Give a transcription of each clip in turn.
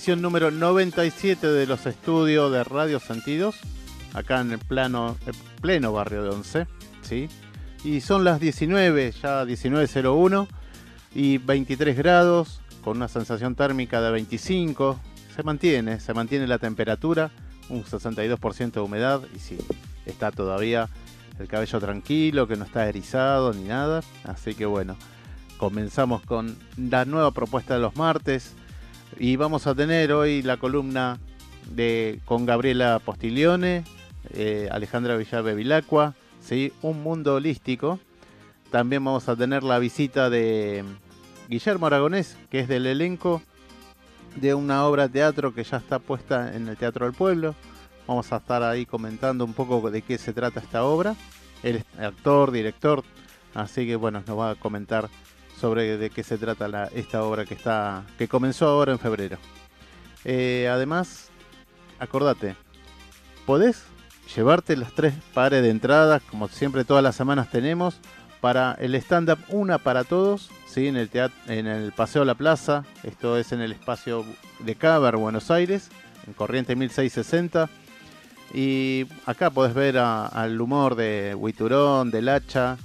emisión número 97 de los estudios de Radio Sentidos, acá en el plano, el pleno barrio de Once, ¿sí? Y son las 19, ya 19.01 y 23 grados, con una sensación térmica de 25. Se mantiene, se mantiene la temperatura, un 62% de humedad y sí, está todavía el cabello tranquilo, que no está erizado ni nada. Así que bueno, comenzamos con la nueva propuesta de los martes y vamos a tener hoy la columna de con Gabriela Postiglione, eh, Alejandra Villalbe Vilacqua, ¿sí? Un mundo holístico. También vamos a tener la visita de Guillermo Aragonés, que es del elenco de una obra de teatro que ya está puesta en el Teatro del Pueblo. Vamos a estar ahí comentando un poco de qué se trata esta obra. Él es actor, director, así que bueno, nos va a comentar sobre de qué se trata esta obra que está que comenzó ahora en febrero. Eh, además, acordate, podés llevarte las tres pares de entradas, como siempre todas las semanas tenemos, para el stand-up Una para Todos, ¿sí? en, el teatro, en el Paseo La Plaza, esto es en el espacio de Caber, Buenos Aires, en Corriente 1660. Y acá podés ver al humor de Huiturón, del Hacha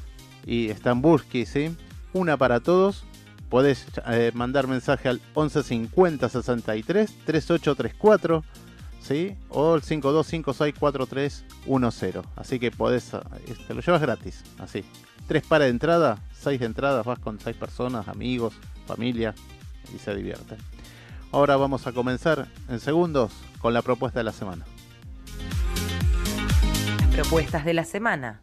y Stambursky, ¿sí? Una para todos. Podés eh, mandar mensaje al 1150 63 3834 ¿sí? o el 52564310. Así que podés, eh, te lo llevas gratis, así. Tres pares de entrada, seis de entradas, vas con seis personas, amigos, familia y se divierte. Ahora vamos a comenzar en segundos con la propuesta de la semana. propuestas de la semana.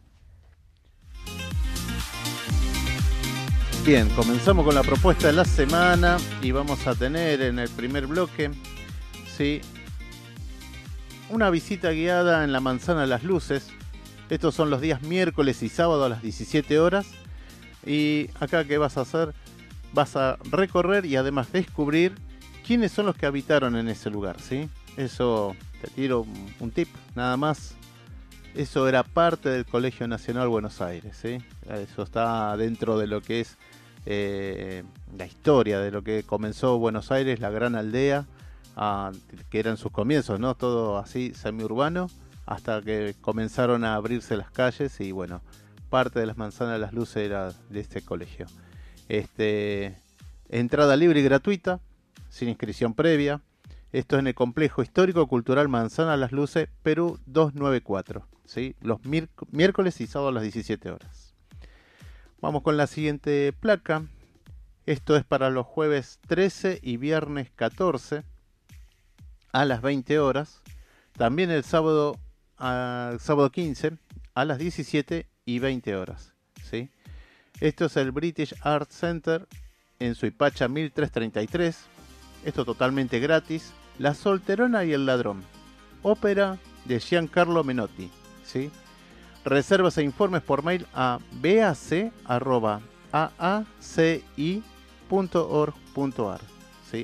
Bien, comenzamos con la propuesta de la semana y vamos a tener en el primer bloque, sí, una visita guiada en la Manzana de las Luces. Estos son los días miércoles y sábado a las 17 horas. Y acá, ¿qué vas a hacer? Vas a recorrer y además descubrir quiénes son los que habitaron en ese lugar, ¿sí? Eso, te tiro un tip, nada más. Eso era parte del Colegio Nacional Buenos Aires, ¿sí? Eso está dentro de lo que es eh, la historia de lo que comenzó Buenos Aires, la gran aldea, que eran sus comienzos, ¿no? Todo así semi-urbano, hasta que comenzaron a abrirse las calles y bueno, parte de las manzanas de las luces era de este colegio. Este, entrada libre y gratuita, sin inscripción previa. Esto es en el complejo histórico cultural Manzana Las Luces, Perú 294, ¿sí? los miércoles y sábados a las 17 horas. Vamos con la siguiente placa. Esto es para los jueves 13 y viernes 14 a las 20 horas. También el sábado, sábado 15 a las 17 y 20 horas. ¿sí? Esto es el British Art Center en Suipacha 1333. Esto totalmente gratis. La Solterona y el Ladrón. Ópera de Giancarlo Menotti. ¿sí? Reservas e informes por mail a bac.aaci.org.ar.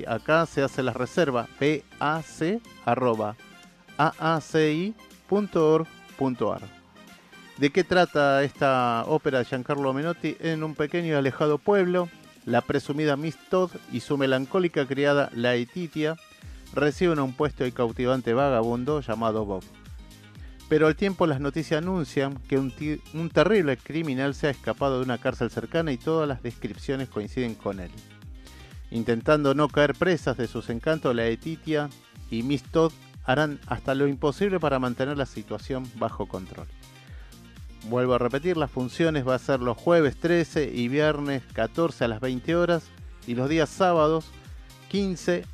Acá se hace la reserva pac.aaci.org.ar. ¿De qué trata esta ópera de Giancarlo Menotti? En un pequeño y alejado pueblo, la presumida Miss Todd y su melancólica criada Laetitia reciben un puesto y cautivante vagabundo llamado Bob. Pero al tiempo las noticias anuncian que un, terrible criminal se ha escapado de una cárcel cercana y todas las descripciones coinciden con él. Intentando no caer presas de sus encantos, la Etitia y Miss Todd harán hasta lo imposible para mantener la situación bajo control. Vuelvo a repetir, las funciones va a ser los jueves 13 y viernes 14 a las 20 horas y los días sábados 15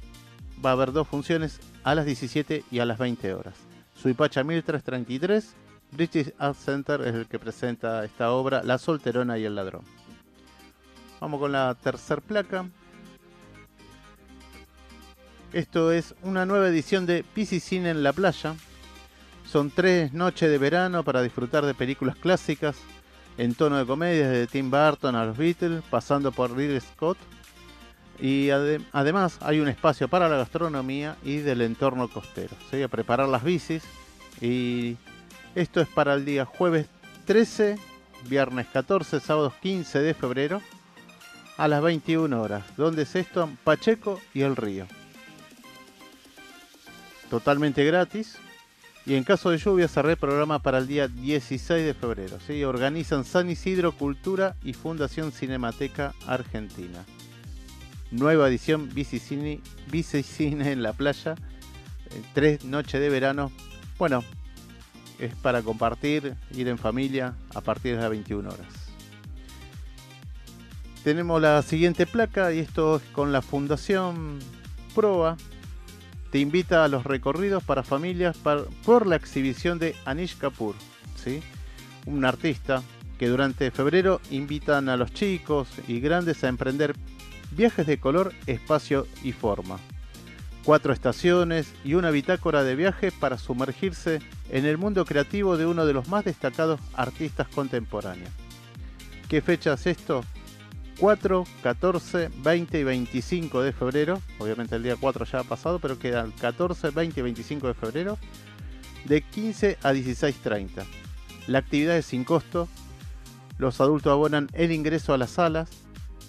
va a haber dos funciones a las 17 y a las 20 horas. Suipacha 1333, British Art Center es el que presenta esta obra, La Solterona y el Ladrón. Vamos con la tercer placa. Esto es una nueva edición de Piscicine en la playa. Son tres noches de verano para disfrutar de películas clásicas en tono de comedia desde Tim Burton a los Beatles, pasando por Ridley Scott. Y además hay un espacio para la gastronomía y del entorno costero. Se a preparar las bicis. Y esto es para el día jueves 13, viernes 14, sábados 15 de febrero a las 21 horas. ¿Dónde es esto? Pacheco y el Río. totalmente gratis. Y en caso de lluvia se reprograma para el día 16 de febrero. ¿sí? Organizan San Isidro Cultura y Fundación Cinemateca Argentina. Nueva edición Bicicine, Bicicine en la playa. Eh, tres noches de verano. Bueno, es para compartir, ir en familia a partir de las 21 horas. Tenemos la siguiente placa y esto es con la Fundación Proa, te invita a los recorridos para familias por la exhibición de Anish Kapoor, ¿sí? un artista que durante febrero invitan a los chicos y grandes a emprender viajes de color, espacio y forma. Cuatro estaciones y una bitácora de viaje para sumergirse en el mundo creativo de uno de los más destacados artistas contemporáneos. ¿Qué fecha es esto? 4, 14, 20 y 25 de febrero. Obviamente el día 4 ya ha pasado, pero quedan 14, 20 y 25 de febrero. De 15 a 16.30. La actividad es sin costo. Los adultos abonan el ingreso a las salas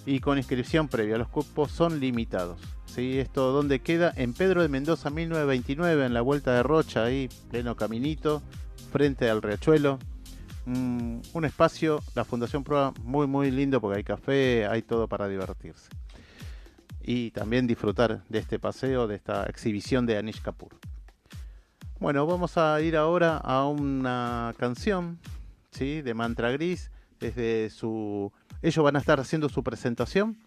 y con inscripción previa. Los cupos son limitados. ¿sí? Esto donde queda en Pedro de Mendoza 1929, en la vuelta de Rocha, ahí, pleno caminito, frente al riachuelo un, espacio, la Fundación Prueba, muy, muy lindo porque hay café, hay todo para divertirse. Y también disfrutar de este paseo, de esta exhibición de Anish Kapoor. Bueno, vamos a ir ahora a una canción ¿sí? de Mantra Gris. Desde su... Ellos van a estar haciendo su presentación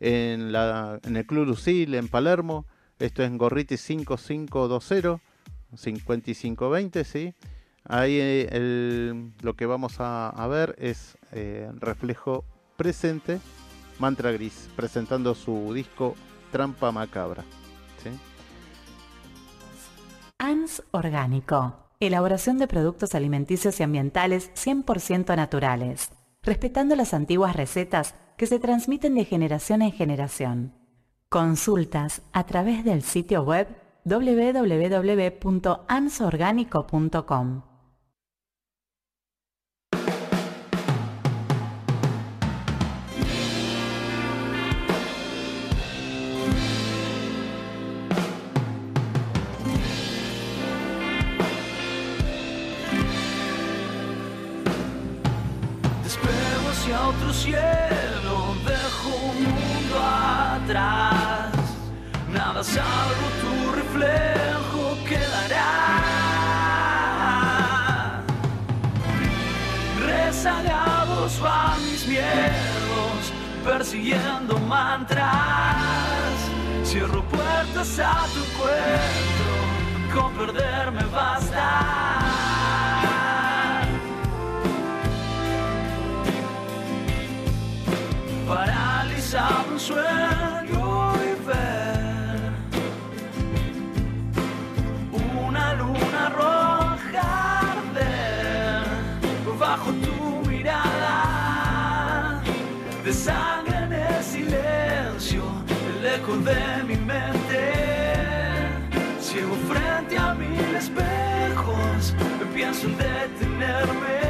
en, el Club Lucil en Palermo. Esto es en Gorriti 5520, 5520, ¿sí? Ahí eh, lo que vamos a, ver es eh, reflejo presente, Mantra Gris, presentando su disco Trampa Macabra. ANS Orgánico. Elaboración de productos alimenticios y ambientales 100% naturales, respetando las antiguas recetas que se transmiten de generación en generación. Consultas a través del sitio web www.ansorgánico.com. persiguiendo mantras. Cierro puertas a tu encuentro, con perderme basta. paralizado un sueño y ver una luna roja arder bajo tu mirada eco de mi mente. Ciego frente a mil espejos, pienso en detenerme.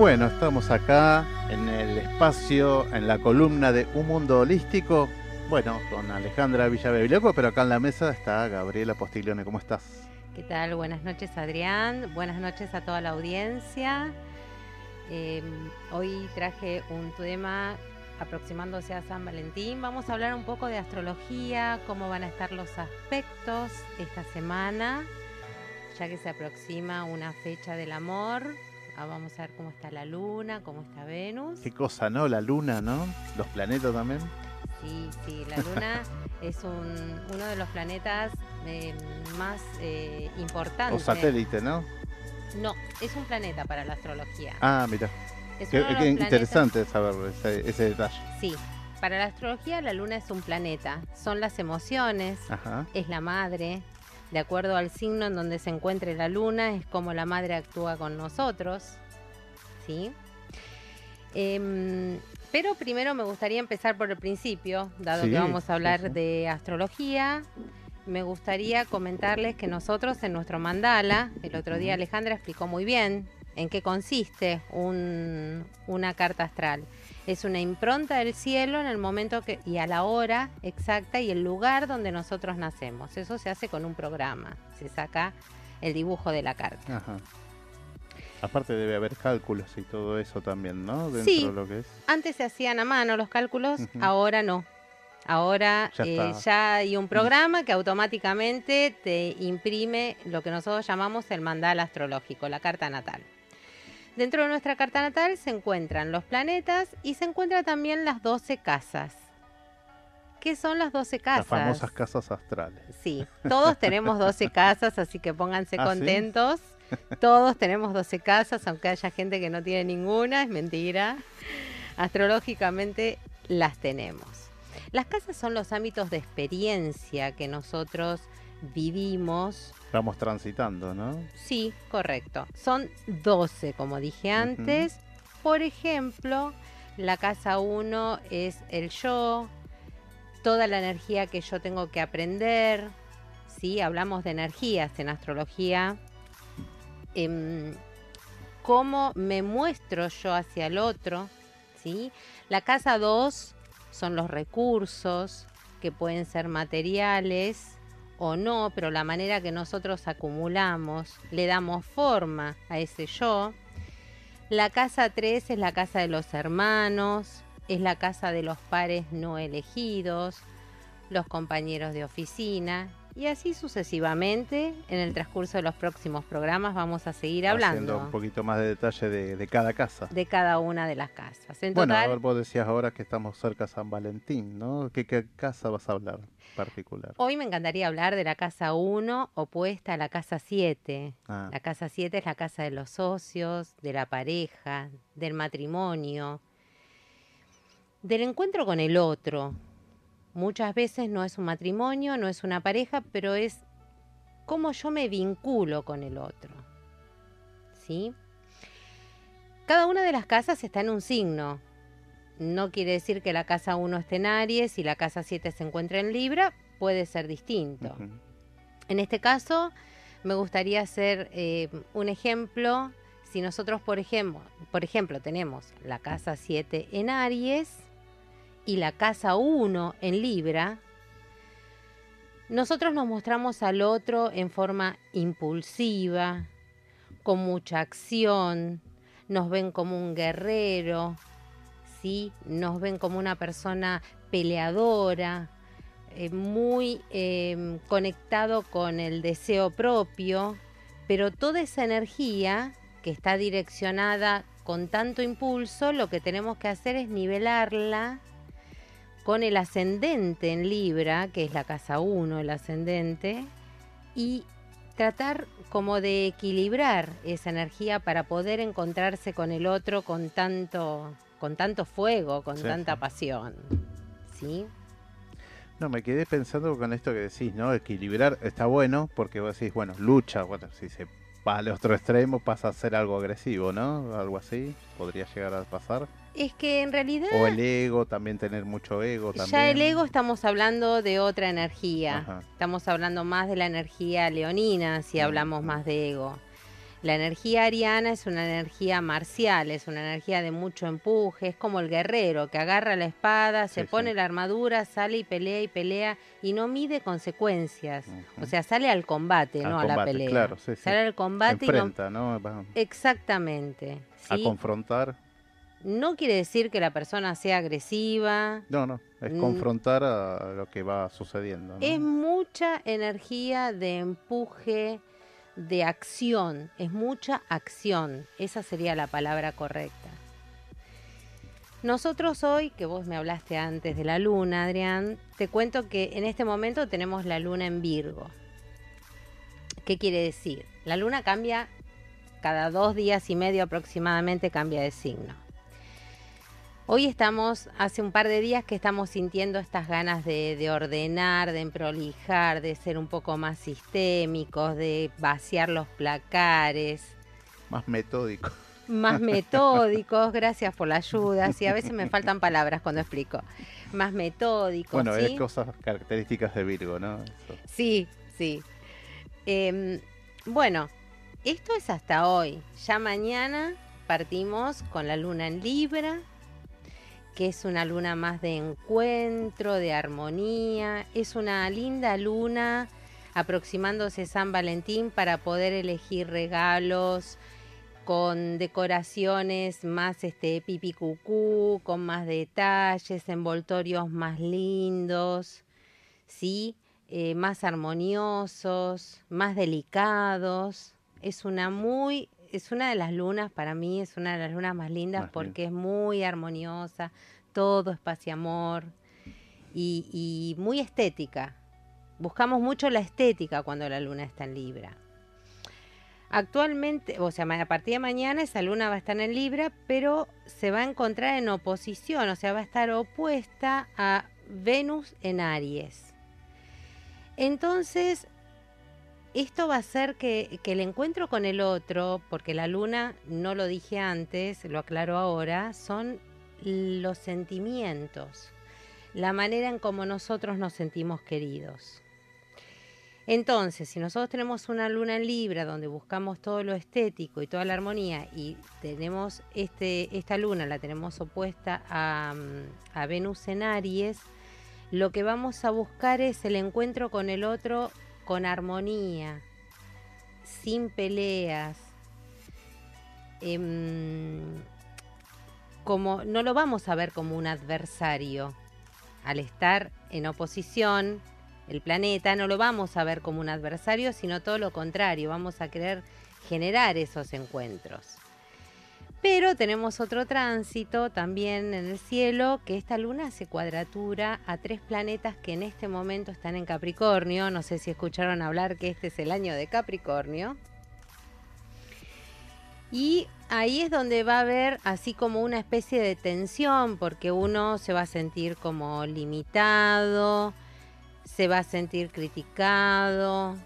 Bueno, estamos acá en el espacio, en la columna de Un Mundo Holístico. Bueno, con Alejandra Villabebiloco, pero acá en la mesa está Gabriela Postiglione. ¿Cómo estás? ¿Qué tal? Buenas noches, Adrián. Buenas noches a toda la audiencia. Eh, hoy traje un tema aproximándose a San Valentín. Vamos a hablar un poco de astrología, cómo van a estar los aspectos esta semana, ya que se aproxima una fecha del amor. Ah, vamos a ver cómo está la luna, cómo está Venus. Qué cosa, ¿no? La luna, ¿no? Los planetas también. Sí, sí, la luna es un- uno de los planetas eh, más eh, importantes. O satélite, ¿no? No, es un planeta para la astrología. Ah, mira. Es Qué, qué interesante saber ese, ese detalle. Sí, para la astrología la luna es un planeta. Son las emociones, Ajá. es la madre. De acuerdo al signo en donde se encuentre la luna, es como la madre actúa con nosotros. ¿Sí? Em, pero primero me gustaría empezar por el principio, dado Sí, que vamos a hablar sí. de astrología. Me gustaría comentarles que nosotros en nuestro mandala, el otro día. Alejandra explicó muy bien en qué consiste un- una carta astral. Es una impronta del cielo en el momento que, y a la hora exacta y el lugar donde nosotros nacemos. Eso se hace con un programa. Se saca el dibujo de la carta. Ajá. Aparte debe haber cálculos y todo eso también, ¿no? Dentro Sí. de lo que es. Antes se hacían a mano los cálculos, ahora no. Ahora Ya eh, ya hay un programa que automáticamente te imprime lo que nosotros llamamos el mandal astrológico, la carta natal. Dentro de nuestra carta natal se encuentran los planetas y se encuentran también las 12 casas. ¿Qué son las 12 casas? Las famosas casas astrales. Sí, todos tenemos 12 casas, así que pónganse ¿Ah, sí? contentos. Todos tenemos 12 casas, aunque haya gente que no tiene ninguna, es mentira. Astrológicamente las tenemos. Las casas son los ámbitos de experiencia que nosotros vivimos. Vamos transitando, ¿no? Sí, correcto. Son 12, como dije antes. Por ejemplo, la casa 1 es el yo, toda la energía que yo tengo que aprender. Sí, hablamos de energías en astrología. Em, cómo me muestro yo hacia el otro. ¿sí? La casa 2 son los recursos que pueden ser materiales o no, pero la manera que nosotros acumulamos, le damos forma a ese yo. La casa 3 es la casa de los hermanos, es la casa de los pares no elegidos, los compañeros de oficina y así sucesivamente. En el transcurso de los próximos programas vamos a seguir Haciendo hablando un poquito más de detalle de, de cada casa. de cada una de las casas. En bueno, a total, ver, vos decías ahora que estamos cerca de San Valentín, ¿no? ¿Qué, qué casa vas a hablar particular? hoy me encantaría hablar de la casa 1 opuesta a la casa 7. Ah, La casa 7 es la casa de los socios, de la pareja, del matrimonio, del encuentro con el otro. Muchas veces no es un matrimonio, no es una pareja, pero es cómo yo me vinculo con el otro. ¿Sí? Cada una de las casas está en un signo. No quiere decir que la casa 1 esté en Aries y la casa 7 se encuentre en Libra, puede ser distinto. En este caso, me gustaría hacer eh, un ejemplo. Si nosotros, por ejemplo, por ejemplo, tenemos la casa 7 en Aries y la casa 1 en Libra, nosotros nos mostramos al otro en forma impulsiva, con mucha acción, nos ven como un guerrero, ¿sí? nos ven como una persona peleadora, eh, muy eh, conectado con el deseo propio, pero toda esa energía que está direccionada con tanto impulso, lo que tenemos que hacer es nivelarla con el ascendente en Libra, que es la casa 1, el ascendente, y tratar como de equilibrar esa energía para poder encontrarse con el otro con tanto, con tanto fuego, con Sí, tanta sí. pasión. ¿Sí? No, me quedé pensando con esto que decís, ¿no? Equilibrar está bueno porque vos decís, bueno, lucha, bueno, si se va al otro extremo pasa a ser algo agresivo, ¿no? Algo así, podría llegar a pasar. Es que en realidad O el ego, también tener mucho ego también. ya el ego estamos hablando de otra energía. Ajá. Estamos hablando más de la energía leonina si Mm. hablamos más de ego. La energía ariana es una energía marcial, es una energía de mucho empuje, es como el guerrero que agarra la espada, se Sí, pone sí. la armadura, sale y pelea y pelea y no mide consecuencias. O sea, sale al combate, Al no a la pelea. claro, sí, sí. Sale al combate y no... Enfrenta, ¿no? Exactamente. a confrontar. No quiere decir que la persona sea agresiva, No, no, es Mm. confrontar a lo que va sucediendo. ¿no? Es mucha energía de empuje, de acción, es mucha acción. Esa sería la palabra correcta. Nosotros hoy, que vos me hablaste antes de la luna, Adrián, te cuento que en este momento tenemos la luna en Virgo. ¿Qué quiere decir? La luna cambia cada dos días y medio aproximadamente, cambia de signo. Hoy estamos, hace un par de días que estamos sintiendo estas ganas de, de ordenar, de prolijar, de ser un poco más sistémicos, de vaciar los placares, Más metódico. más metódicos, gracias por la ayuda, sí, a veces me faltan palabras cuando explico, más metódicos, Bueno, ¿sí? es cosas características de Virgo, ¿no? Eso. Sí, sí. Em, bueno, esto es hasta hoy. Ya mañana partimos con la luna en Libra, que es una luna más de encuentro, de armonía. Es una linda luna aproximándose San Valentín para poder elegir regalos con decoraciones más este pipi cucú, con más detalles, envoltorios más lindos, ¿sí? Eh, más armoniosos, más delicados. Es una muy, es una de las lunas, para mí es una de las lunas más lindas Más porque es muy armoniosa, todo es paz y amor y, y muy estética. Buscamos mucho la estética cuando la luna está en Libra. Actualmente, o sea, a partir de mañana esa luna va a estar en Libra, pero se va a encontrar en oposición, o sea, va a estar opuesta a Venus en Aries. Entonces, esto va a hacer que, que el encuentro con el otro, porque la luna, no lo dije antes, lo aclaro ahora, son los sentimientos, la manera en cómo nosotros nos sentimos queridos. Entonces, si nosotros tenemos una luna en Libra donde buscamos todo lo estético y toda la armonía y tenemos este, esta luna, la tenemos opuesta a, a Venus en Aries, lo que vamos a buscar es el encuentro con el otro con armonía, sin peleas. em, como no lo vamos a ver como un adversario. Al estar en oposición, el planeta no lo vamos a ver como un adversario, sino todo lo contrario, vamos a querer generar esos encuentros. Pero tenemos otro tránsito también en el cielo, que esta luna hace cuadratura a tres planetas que en este momento están en Capricornio. No sé si escucharon hablar que este es el año de Capricornio. Y ahí es donde va a haber así como una especie de tensión, porque uno se va a sentir como limitado, se va a sentir criticado,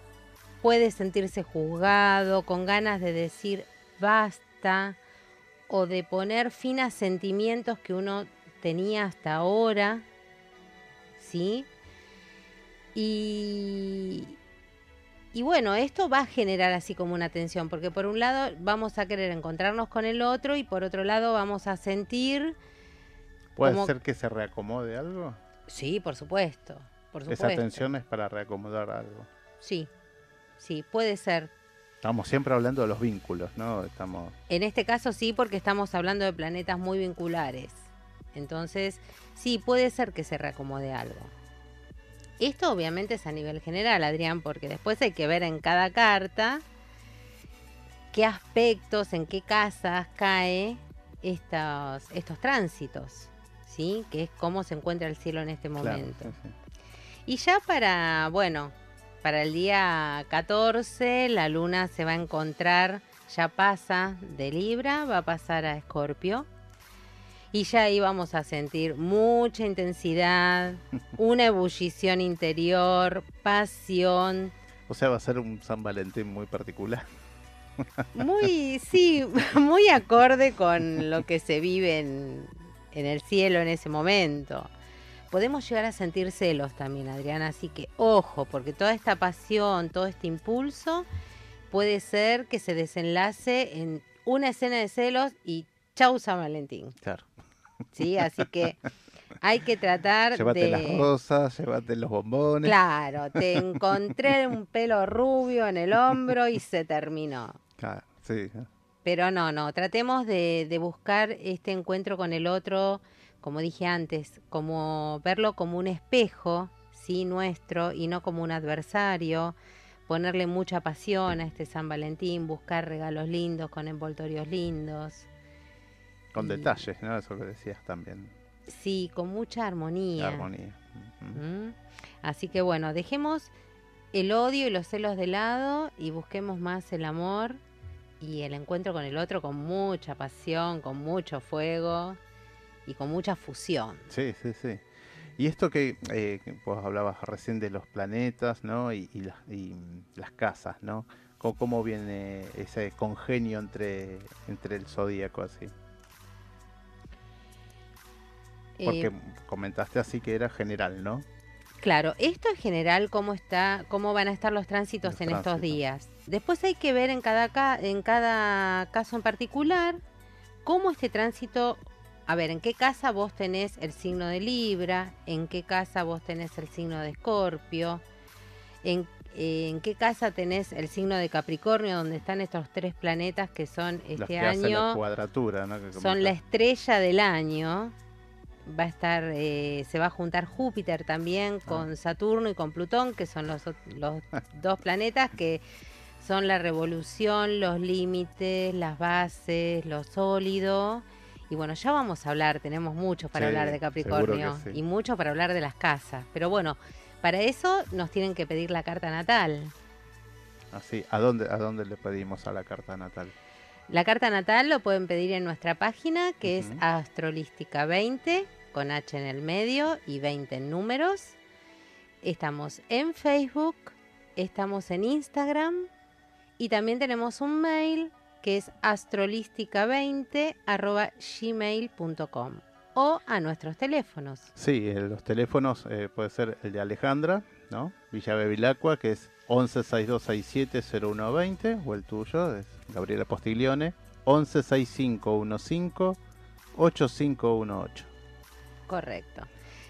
puede sentirse juzgado, con ganas de decir basta o de poner fin a sentimientos que uno tenía hasta ahora, ¿sí? Y, y bueno, esto va a generar así como una tensión, porque por un lado vamos a querer encontrarnos con el otro y por otro lado vamos a sentir, ¿Puede como- ser que se reacomode algo? sí, por supuesto, por supuesto. Esa tensión es para reacomodar algo. Sí, sí, puede ser. Estamos siempre hablando de los vínculos, ¿no? Estamos. En este caso sí, porque estamos hablando de planetas muy vinculares. Entonces, sí, puede ser que se reacomode algo. Esto obviamente es a nivel general, Adrián, porque después hay que ver en cada carta qué aspectos, en qué casas cae estos, estos tránsitos, ¿sí? Que es cómo se encuentra el cielo en este claro, momento. sí, sí. Y ya para, bueno, para el día 14 la luna se va a encontrar, ya pasa de Libra, va a pasar a Escorpio. Y ya ahí vamos a sentir mucha intensidad, una ebullición interior, pasión. O sea, va a ser un San Valentín muy particular. Muy, sí, muy acorde con lo que se vive en, en el cielo en ese momento. Podemos llegar a sentir celos también, Adriana, así que ojo, porque toda esta pasión, todo este impulso puede ser que se desenlace en una escena de celos y chau San Valentín. Claro. ¿Sí? Así que hay que tratar Llévate de... las rosas, llévate los bombones. Claro, te encontré un pelo rubio en el hombro y se terminó. Claro, sí. Pero no, no, tratemos de, de buscar este encuentro con el otro, como dije antes, como verlo como un espejo, sí, nuestro, y no como un adversario, ponerle mucha pasión a este San Valentín, buscar regalos lindos con envoltorios lindos, Con Y- detalles, ¿no? Eso que decías también. sí, con mucha armonía. Armonía. ¿Mm? Así que bueno, dejemos el odio y los celos de lado y busquemos más el amor y el encuentro con el otro con mucha pasión, con mucho fuego y con mucha fusión. Sí, sí, sí. Y esto que eh, que vos hablabas recién de los planetas, ¿no? Y, y las, y, las casas, ¿no? ¿Cómo, cómo viene ese congenio entre, entre el zodíaco así? Porque Eh, comentaste así que era general, ¿no? claro, esto en general cómo está, cómo van a estar los tránsitos Los en estos días. Después hay que ver en cada ca- en cada caso en particular cómo este tránsito a ver, ¿en qué casa vos tenés el signo de Libra? ¿En qué casa vos tenés el signo de Escorpio? ¿En, eh, en qué casa tenés el signo de Capricornio, donde están estos tres planetas que son Los este que hacen la año? cuadratura, ¿no? Que son la estrella del año. Va a estar, eh, se va a juntar Júpiter también Ah. con Saturno y con Plutón, que son los, los dos planetas que son la revolución, los límites, las bases, lo sólido. Y bueno, ya vamos a hablar, tenemos mucho para Sí, hablar de Capricornio sí. y mucho para hablar de las casas. Pero bueno, para eso nos tienen que pedir la carta natal. Así, ¿a dónde, ¿a dónde le pedimos a la carta natal? La carta natal lo pueden pedir en nuestra página que es Astrolística 20 con H en el medio y 20 en números. Estamos en Facebook, estamos en Instagram y también tenemos un mail que es astrolística20 arroba gmail.com o a nuestros teléfonos. Sí, eh, los teléfonos eh, puede ser el de Alejandra, ¿no? Villa Bevilacqua, que es 1162670120, o el tuyo, es Gabriela Postiglione, 1165158518. Correcto.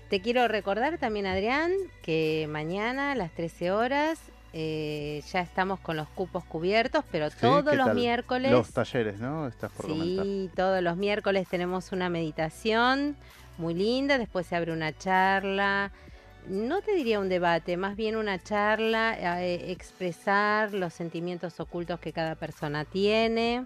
Te quiero recordar también, Adrián, que mañana a las 13 horas eh, ya estamos con los cupos cubiertos, pero Sí, todos ¿qué los tal? miércoles, Los talleres, ¿no? Estás por comentar. sí, todos los miércoles tenemos una meditación muy linda, después se abre una charla, no te diría un debate, más bien una charla, eh, expresar los sentimientos ocultos que cada persona tiene.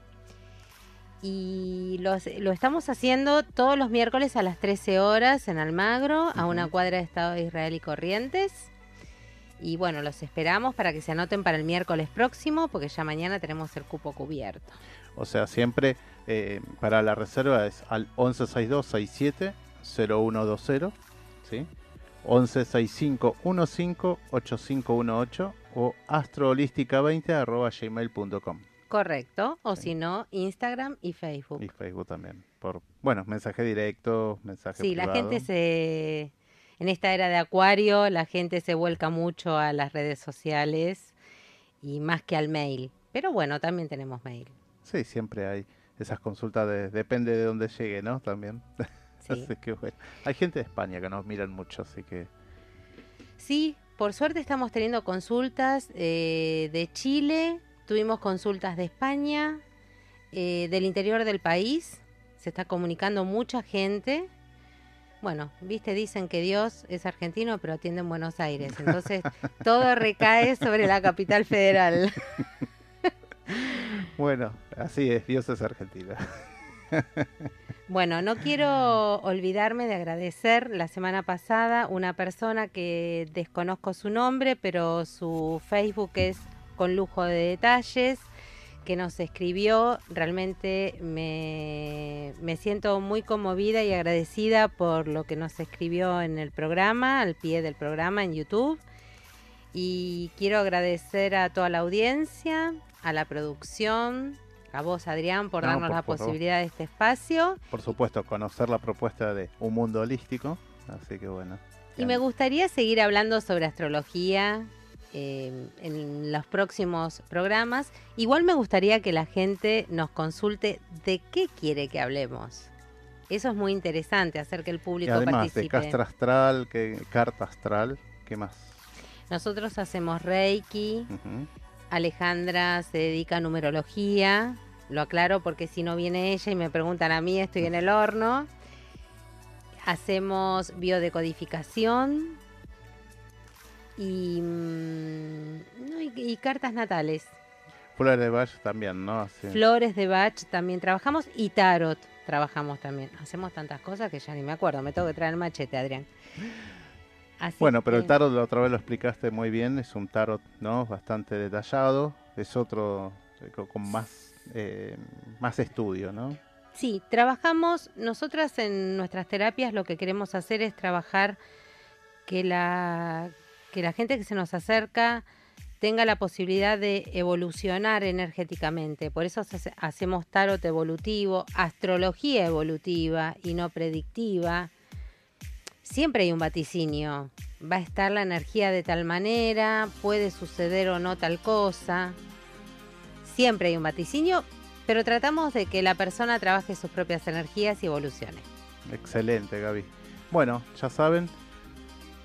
Y los- lo estamos haciendo todos los miércoles a las 13 horas en Almagro, a una cuadra de Estado de Israel y Corrientes. Y bueno, los esperamos para que se anoten para el miércoles próximo, porque ya mañana tenemos el cupo cubierto. O sea, siempre eh, para la reserva es al 1162670120, ¿sí? 1165158518 o astroholística20 arroba gmail.com Correcto, o Sí. si no, Instagram y Facebook. y Facebook también. Por, bueno, mensaje directo, mensaje Sí, la privado. gente se... En esta era de Acuario, la gente se vuelca mucho a las redes sociales y más que al mail. Pero bueno, también tenemos mail. Sí, siempre hay esas consultas, de- depende de dónde llegue, ¿no? También. Sí. Así que bueno. Hay gente de España que nos miran mucho, así que Sí, por suerte estamos teniendo consultas eh, de Chile, tuvimos consultas de España, eh, del interior del país, se está comunicando mucha gente. Bueno, viste, dicen que Dios es argentino, pero atiende en Buenos Aires. Entonces, todo recae sobre la capital federal. bueno, así es, Dios es Argentina. Bueno, no quiero olvidarme de agradecer la semana pasada una persona que desconozco su nombre, pero su Facebook es con lujo de detalles, que nos escribió. Realmente me, me siento muy conmovida y agradecida por lo que nos escribió en el programa, al pie del programa en YouTube. Y quiero agradecer a toda la audiencia, a la producción, a vos Adrián por No, darnos por la posibilidad de este espacio. Por supuesto, conocer la propuesta de un mundo holístico, así que bueno. Y me gustaría seguir hablando sobre astrología, eh, en los próximos programas. Igual me gustaría que la gente nos consulte de qué quiere que hablemos. Eso es muy interesante, hacer que el Y público además de participe. castra astral, que, carta astral, ¿qué más? Nosotros hacemos Reiki. Alejandra se dedica a numerología, lo aclaro porque si no viene ella y me preguntan a mí, estoy en el horno. Hacemos biodecodificación y, mm, no, y- y cartas natales. Flores de Bach también, ¿no? Flores de Bach también trabajamos y tarot trabajamos también. Hacemos tantas cosas que ya ni me acuerdo. Me tengo que traer el machete, Adrián. Así Bueno, pero el tarot la otra vez lo explicaste muy bien, es un tarot, ¿no? Bastante detallado, es otro eh, co- con más, eh, más estudio, ¿no? Sí, trabajamos, nosotras en nuestras terapias lo que queremos hacer es trabajar que la, que la gente que se nos acerca tenga la posibilidad de evolucionar energéticamente. Por eso hace- hacemos tarot evolutivo, astrología evolutiva y no predictiva. Siempre hay un vaticinio. Va a estar la energía de tal manera, puede suceder o no tal cosa. Siempre hay un vaticinio, pero tratamos de que la persona trabaje sus propias energías y evolucione. Excelente, Gaby. Bueno, ya saben,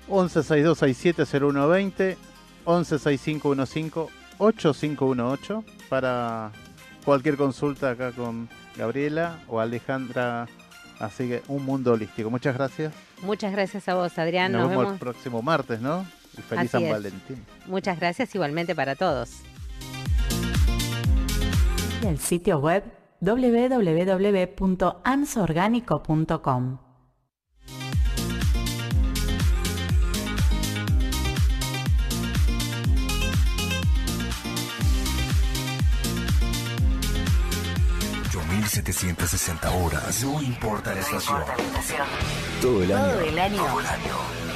1162670120, 1165158518 para cualquier consulta acá con Gabriela o Alejandra. Así que un mundo holístico. Muchas gracias. Muchas gracias a vos, Adrián. Nos, Nos, vemos el próximo martes, ¿no? Y feliz Así San es. Valentín. Muchas gracias igualmente para todos. y el sitio web www.ansorgánico.com. Yo 1760 horas. No importa la estación. Todo el Todo año. el año.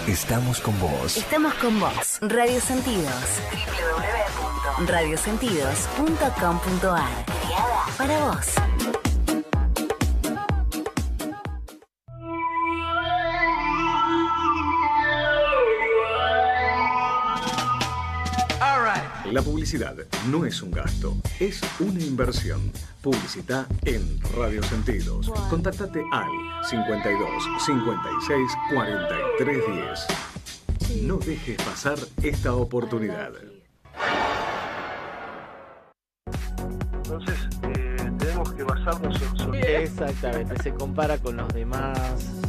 Estamos con vos. Estamos con vos. Radio Sentidos. www.radiosentidos.com.ar. Creada para vos. La publicidad no es un gasto, es una inversión. Publicita en Radio Sentidos. Contáctate al 52 56 43 10. No dejes pasar esta oportunidad. Entonces, eh, tenemos que basarnos en su... Exactamente, se compara con los demás.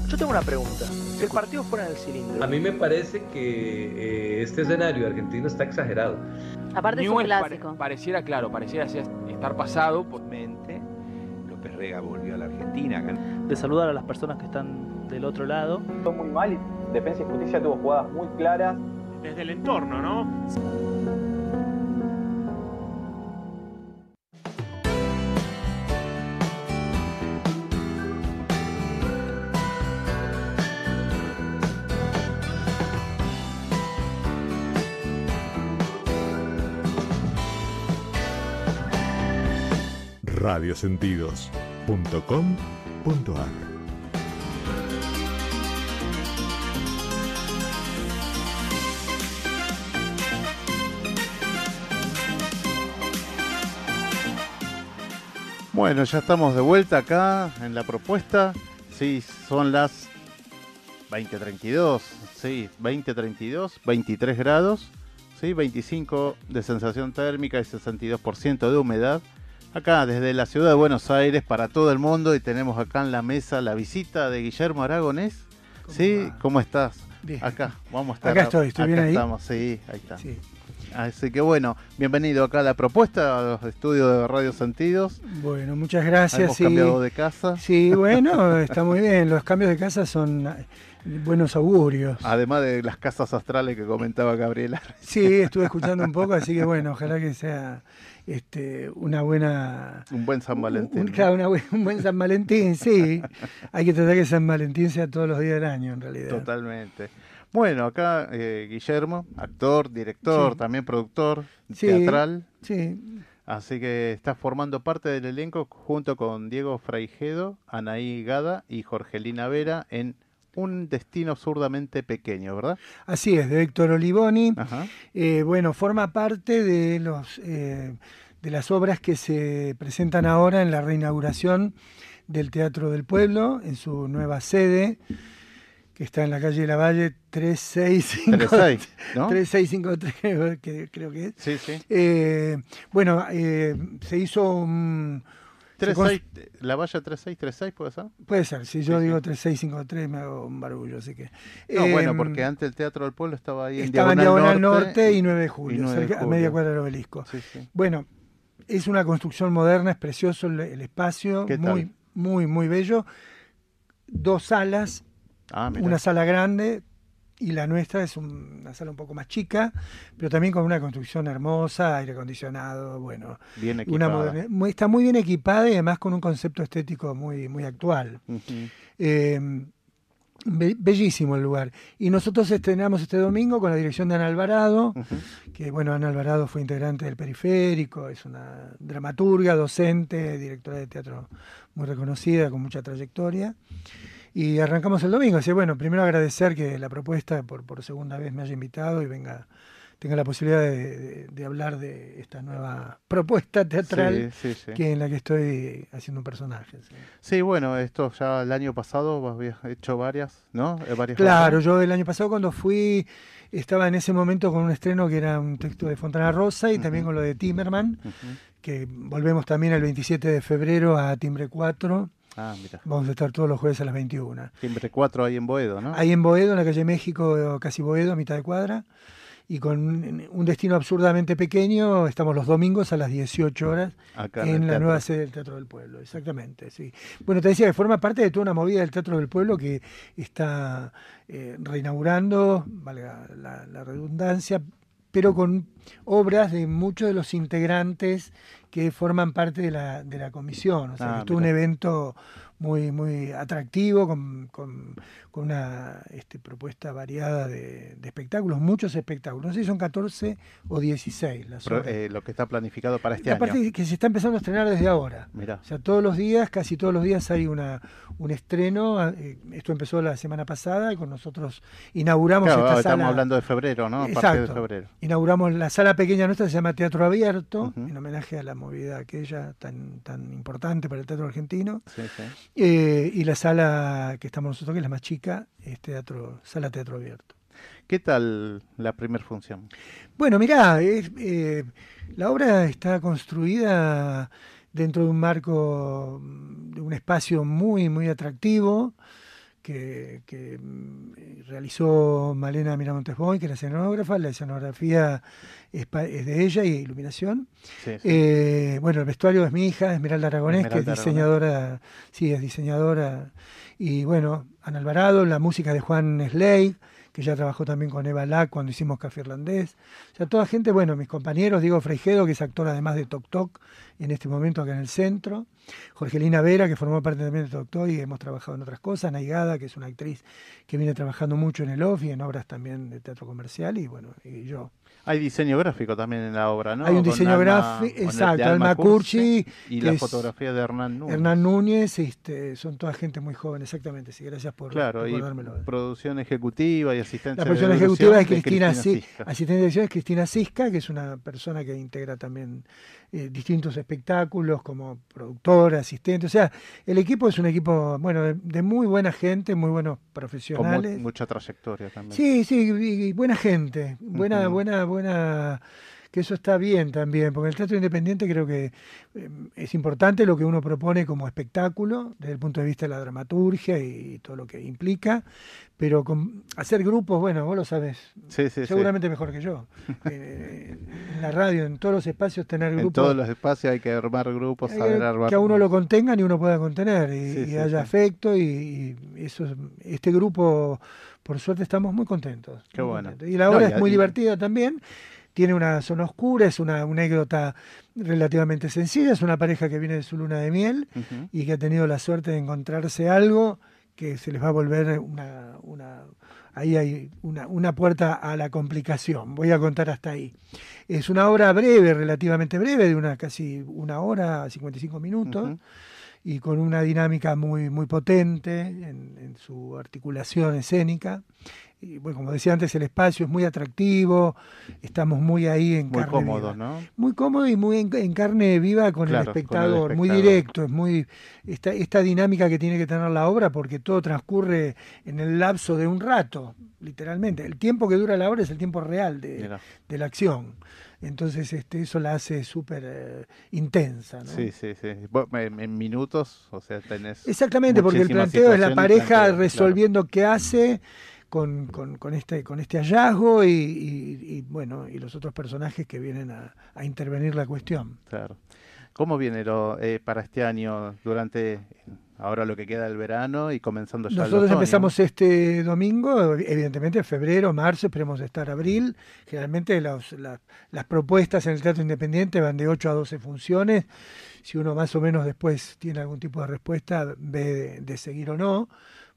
Yo tengo una pregunta. Si el partido fuera en el cilindro. A mí me parece que eh, este escenario argentino está exagerado. Aparte es un Newell's pare- clásico. pareciera, claro, pareciera estar pasado por mente. López Rega volvió a la Argentina. De saludar a las personas que están del otro lado. Fue muy mal y Defensa y Justicia tuvo jugadas muy claras. Desde el entorno, ¿no? radiosentidos.com.ar Bueno, ya estamos de vuelta acá en la propuesta. Sí, son las 20.32, sí, 20.32, 23 grados, sí, 25 de sensación térmica y 62% de humedad. Acá desde la ciudad de Buenos Aires para todo el mundo y tenemos acá en la mesa la visita de Guillermo Aragonés. Sí, ¿cómo estás? Bien. Acá, vamos a estar. Acá estoy, ¿estoy acá bien ahí? estamos, sí, ahí está. Sí. Así que bueno, bienvenido acá a la propuesta, a los estudios de Radio Sentidos. Bueno, muchas gracias. Hemos sí. cambiado de casa. Sí, bueno, está muy bien. Los cambios de casa son eh, buenos augurios. Además de las casas astrales que comentaba Gabriela. Sí, estuve escuchando un poco, así que bueno, ojalá que sea este, una buena... Un buen San Valentín. Un, claro, una un buen San Valentín, sí. Hay que tratar que San Valentín sea todos los días del año, en realidad. Totalmente. Bueno, acá eh, Guillermo, actor, director, Sí. también productor Sí, teatral. Sí, Así que está formando parte del elenco junto con Diego Fraijedo, Anaí Gada y Jorgelina Vera en Un destino absurdamente pequeño, ¿verdad? Así es, de Héctor Olivoni. Eh, bueno, forma parte de los eh, de las obras que se presentan ahora en la reinauguración del Teatro del Pueblo, en su nueva sede, que está en la calle de la Valle 3653, 3653 que creo que es. Sí, sí. Eh, bueno, se hizo un... 36, ¿La valla 3636 puede ser? Puede ser, si yo digo 3653 me hago un barullo, así que... No, bueno, Em, porque antes el Teatro del Pueblo estaba ahí en Estaba en Diagonal, Diagonal Norte, y 9 de julio, y 9 de cerca- a media cuadra del obelisco. Sí, sí. Bueno, es una construcción moderna, es precioso el, el espacio, ¿Qué muy, muy, muy bello. Dos salas, Ah, una sala grande y la nuestra es un- una sala un poco más chica, pero también con una construcción hermosa, aire acondicionado, bueno. Bien equipada. muy- está muy bien equipada y además con un concepto estético muy, muy actual. Eh, be- bellísimo el lugar. Y nosotros estrenamos este domingo con la dirección de Ana Alvarado, que bueno, Ana Alvarado fue integrante del Periférico, es una dramaturga, docente, directora de teatro muy reconocida, con mucha trayectoria. Y arrancamos el domingo. Así bueno, primero agradecer que la propuesta por, por segunda vez me haya invitado y venga tenga la posibilidad de, de- de hablar de esta nueva propuesta teatral Sí, sí, sí. que en la que estoy haciendo un personaje. sí. Bueno, esto ya el año pasado habías hecho varias, ¿no? Eh, varias Claro, yo el año pasado cuando fui estaba en ese momento con un estreno que era un texto de Fontana Rosa y también con lo de Timerman, que volvemos también el 27 de febrero a Timbre 4. Ah, mira. Vamos a estar todos los jueves a las 21. Timbre 4 ahí en Boedo, ¿no? Ahí en Boedo, en la calle México, casi Boedo, a mitad de cuadra. Y con un destino absurdamente pequeño, estamos los domingos a las 18 horas Acá en la nueva sede del Teatro del Pueblo. Exactamente, sí. Bueno, te decía que forma parte de toda una movida del Teatro del Pueblo que está eh, reinaugurando, valga la, la redundancia, pero con obras de muchos de los integrantes que forman parte de la, de la comisión. O sea, Ah, que es un evento muy, muy atractivo, con, con- con una este, propuesta variada de, de espectáculos, muchos espectáculos. No sé si son 14 o 16 las eh, lo que está planificado para este Aparte año. que se está empezando a estrenar desde ahora. Mirá. O sea, todos los días, casi todos los días hay una un estreno. eh, Esto empezó la semana pasada y con nosotros inauguramos Claro, esta estamos sala. hablando de febrero, ¿no? A partir de Exacto. febrero. Inauguramos la sala pequeña nuestra, se llama Teatro Abierto, en homenaje a la movida aquella tan, tan importante para el teatro argentino. Sí, sí. Eh, y la sala que estamos nosotros, que es la más chica, es teatro, sala Teatro Abierto. ¿Qué tal la primera función? Bueno, mirá, es, eh, la obra está construida dentro de un marco, de un espacio muy, muy atractivo que, que, mm, realizó Malena Miramontes Boy, que es la escenógrafa. La escenografía es, de ella y iluminación. Sí, sí. Eh, bueno, el vestuario es mi hija, Esmeralda Aragonés, Esmeralda que es diseñadora, sí, es diseñadora. Y bueno, Ana Alvarado, la música de Juan Slade, que ya trabajó también con Eva Lack cuando hicimos Café Irlandés. O sea, toda gente, bueno, mis compañeros, Diego Freijedo, que es actor además de Tok Tok, en este momento acá en el centro. Jorgelina Vera, que formó parte también de Tok Tok y hemos trabajado en otras cosas. Naigada, que es una actriz que viene trabajando mucho en el off y en obras también de teatro comercial. Y bueno, y yo. Hay diseño gráfico también en la obra, ¿no? Hay un Con diseño Alma- gráfico, exacto, Alma Curchi. Y la fotografía de Hernán Núñez. Hernán Núñez, este, son toda gente muy joven, exactamente. Sí, gracias por Claro, y recordármelo. producción ejecutiva y asistencia La producción ejecutiva es Cristina, Sisca. asistente de dirección es Cristina Cisca, que es una persona que integra también eh, distintos espectáculos como productora, asistente. O sea, el equipo es un equipo, bueno, de, de muy buena gente, muy buenos Con mu- profesionales. mucha trayectoria también. Sí, sí, y, y buena gente, buena, buena, buena, que eso está bien también, porque el teatro independiente creo que eh, es importante lo que uno propone como espectáculo, desde el punto de vista de la dramaturgia y todo lo que implica, pero con hacer grupos, bueno, vos lo sabes, Sí, sí, sí. seguramente mejor que yo. Eh, en la radio, en todos los espacios, tener En grupos todos los espacios hay que armar grupos, hay saber armar. que a uno lo contengan y uno pueda contener y, Sí, y sí, haya sí. afecto y, y eso es- este grupo por suerte estamos muy contentos Qué muy bueno. contentos. y la No, obra y es muy y- divertida también tiene una zona oscura es una, una anécdota relativamente sencilla es una pareja que viene de su luna de miel y que ha tenido la suerte de encontrarse algo que se les va a volver una, una ahí hay una, una puerta a la complicación. Voy a contar hasta ahí. Es una obra breve, relativamente breve, de una casi una hora, 55 minutos. Ujú. Y con una dinámica muy, muy potente en, en su articulación escénica y bueno, como decía antes, el espacio es muy atractivo, estamos muy ahí en muy carne cómodo, viva. ¿no? Muy cómodo y muy en, en carne viva con, Claro, el con el espectador, muy directo, es muy esta, esta dinámica que tiene que tener la obra porque todo transcurre en el lapso de un rato, literalmente. El tiempo que dura la obra es el tiempo real de, de la acción. Entonces este, eso la hace súper eh, intensa. ¿no? Sí, sí, sí. En, en minutos, o sea, tenés. Exactamente, porque el planteo es la pareja resolviendo qué hace con, con- con este, con este hallazgo y, y- y, bueno, y los otros personajes que vienen a, a intervenir la cuestión. Claro. ¿Cómo viene lo, eh, para este año, durante ahora lo que queda del verano y comenzando ya Nosotros empezamos este domingo, evidentemente febrero, marzo, esperemos estar abril. Generalmente los- la- las propuestas en el Teatro Independiente van de 8 a 12 funciones. Si uno más o menos después tiene algún tipo de respuesta, ve de, de seguir o no,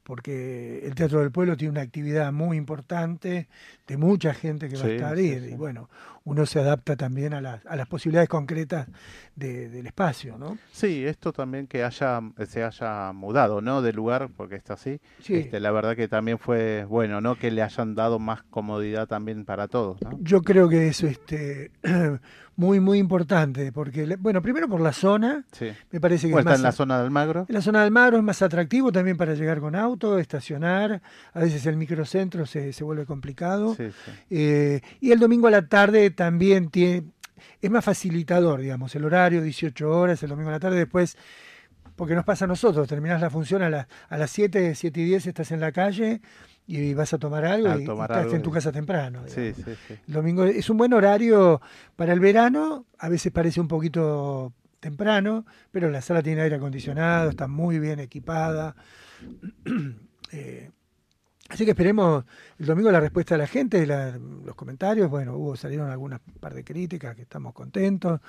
porque el Teatro del Pueblo tiene una actividad muy importante de mucha gente que va a estar sí, y, sí. y bueno, uno se adapta también a las, a las posibilidades concretas de- del espacio, ¿no? Sí, esto también que haya se haya mudado, ¿no? De lugar, porque está así. Sí. Este, la verdad que también fue bueno, ¿no? Que le hayan dado más comodidad también para todos, ¿no? Yo creo que es este, muy, muy importante, porque, bueno, primero por la zona, Sí. me parece que Bueno, es está más en la zona de Almagro. en la zona del Magro es más atractivo también para llegar con auto, estacionar, a veces el microcentro se, se vuelve complicado. Sí, sí. Eh, y el domingo a la tarde también tiene, es más facilitador, digamos, el horario, 18 horas, el domingo a la tarde, después, porque nos pasa a nosotros, terminás la función a, las a las 7, 7 y 10 estás en la calle y vas a tomar algo A y, estás algo en tu casa temprano. Sí, sí, sí. El domingo es un buen horario para el verano, a veces parece un poquito temprano, pero la sala tiene aire acondicionado, está muy bien equipada. Eh, así que esperemos el domingo la respuesta de la gente, la- los comentarios. Bueno, hubo salieron algunas par de críticas que estamos contentos,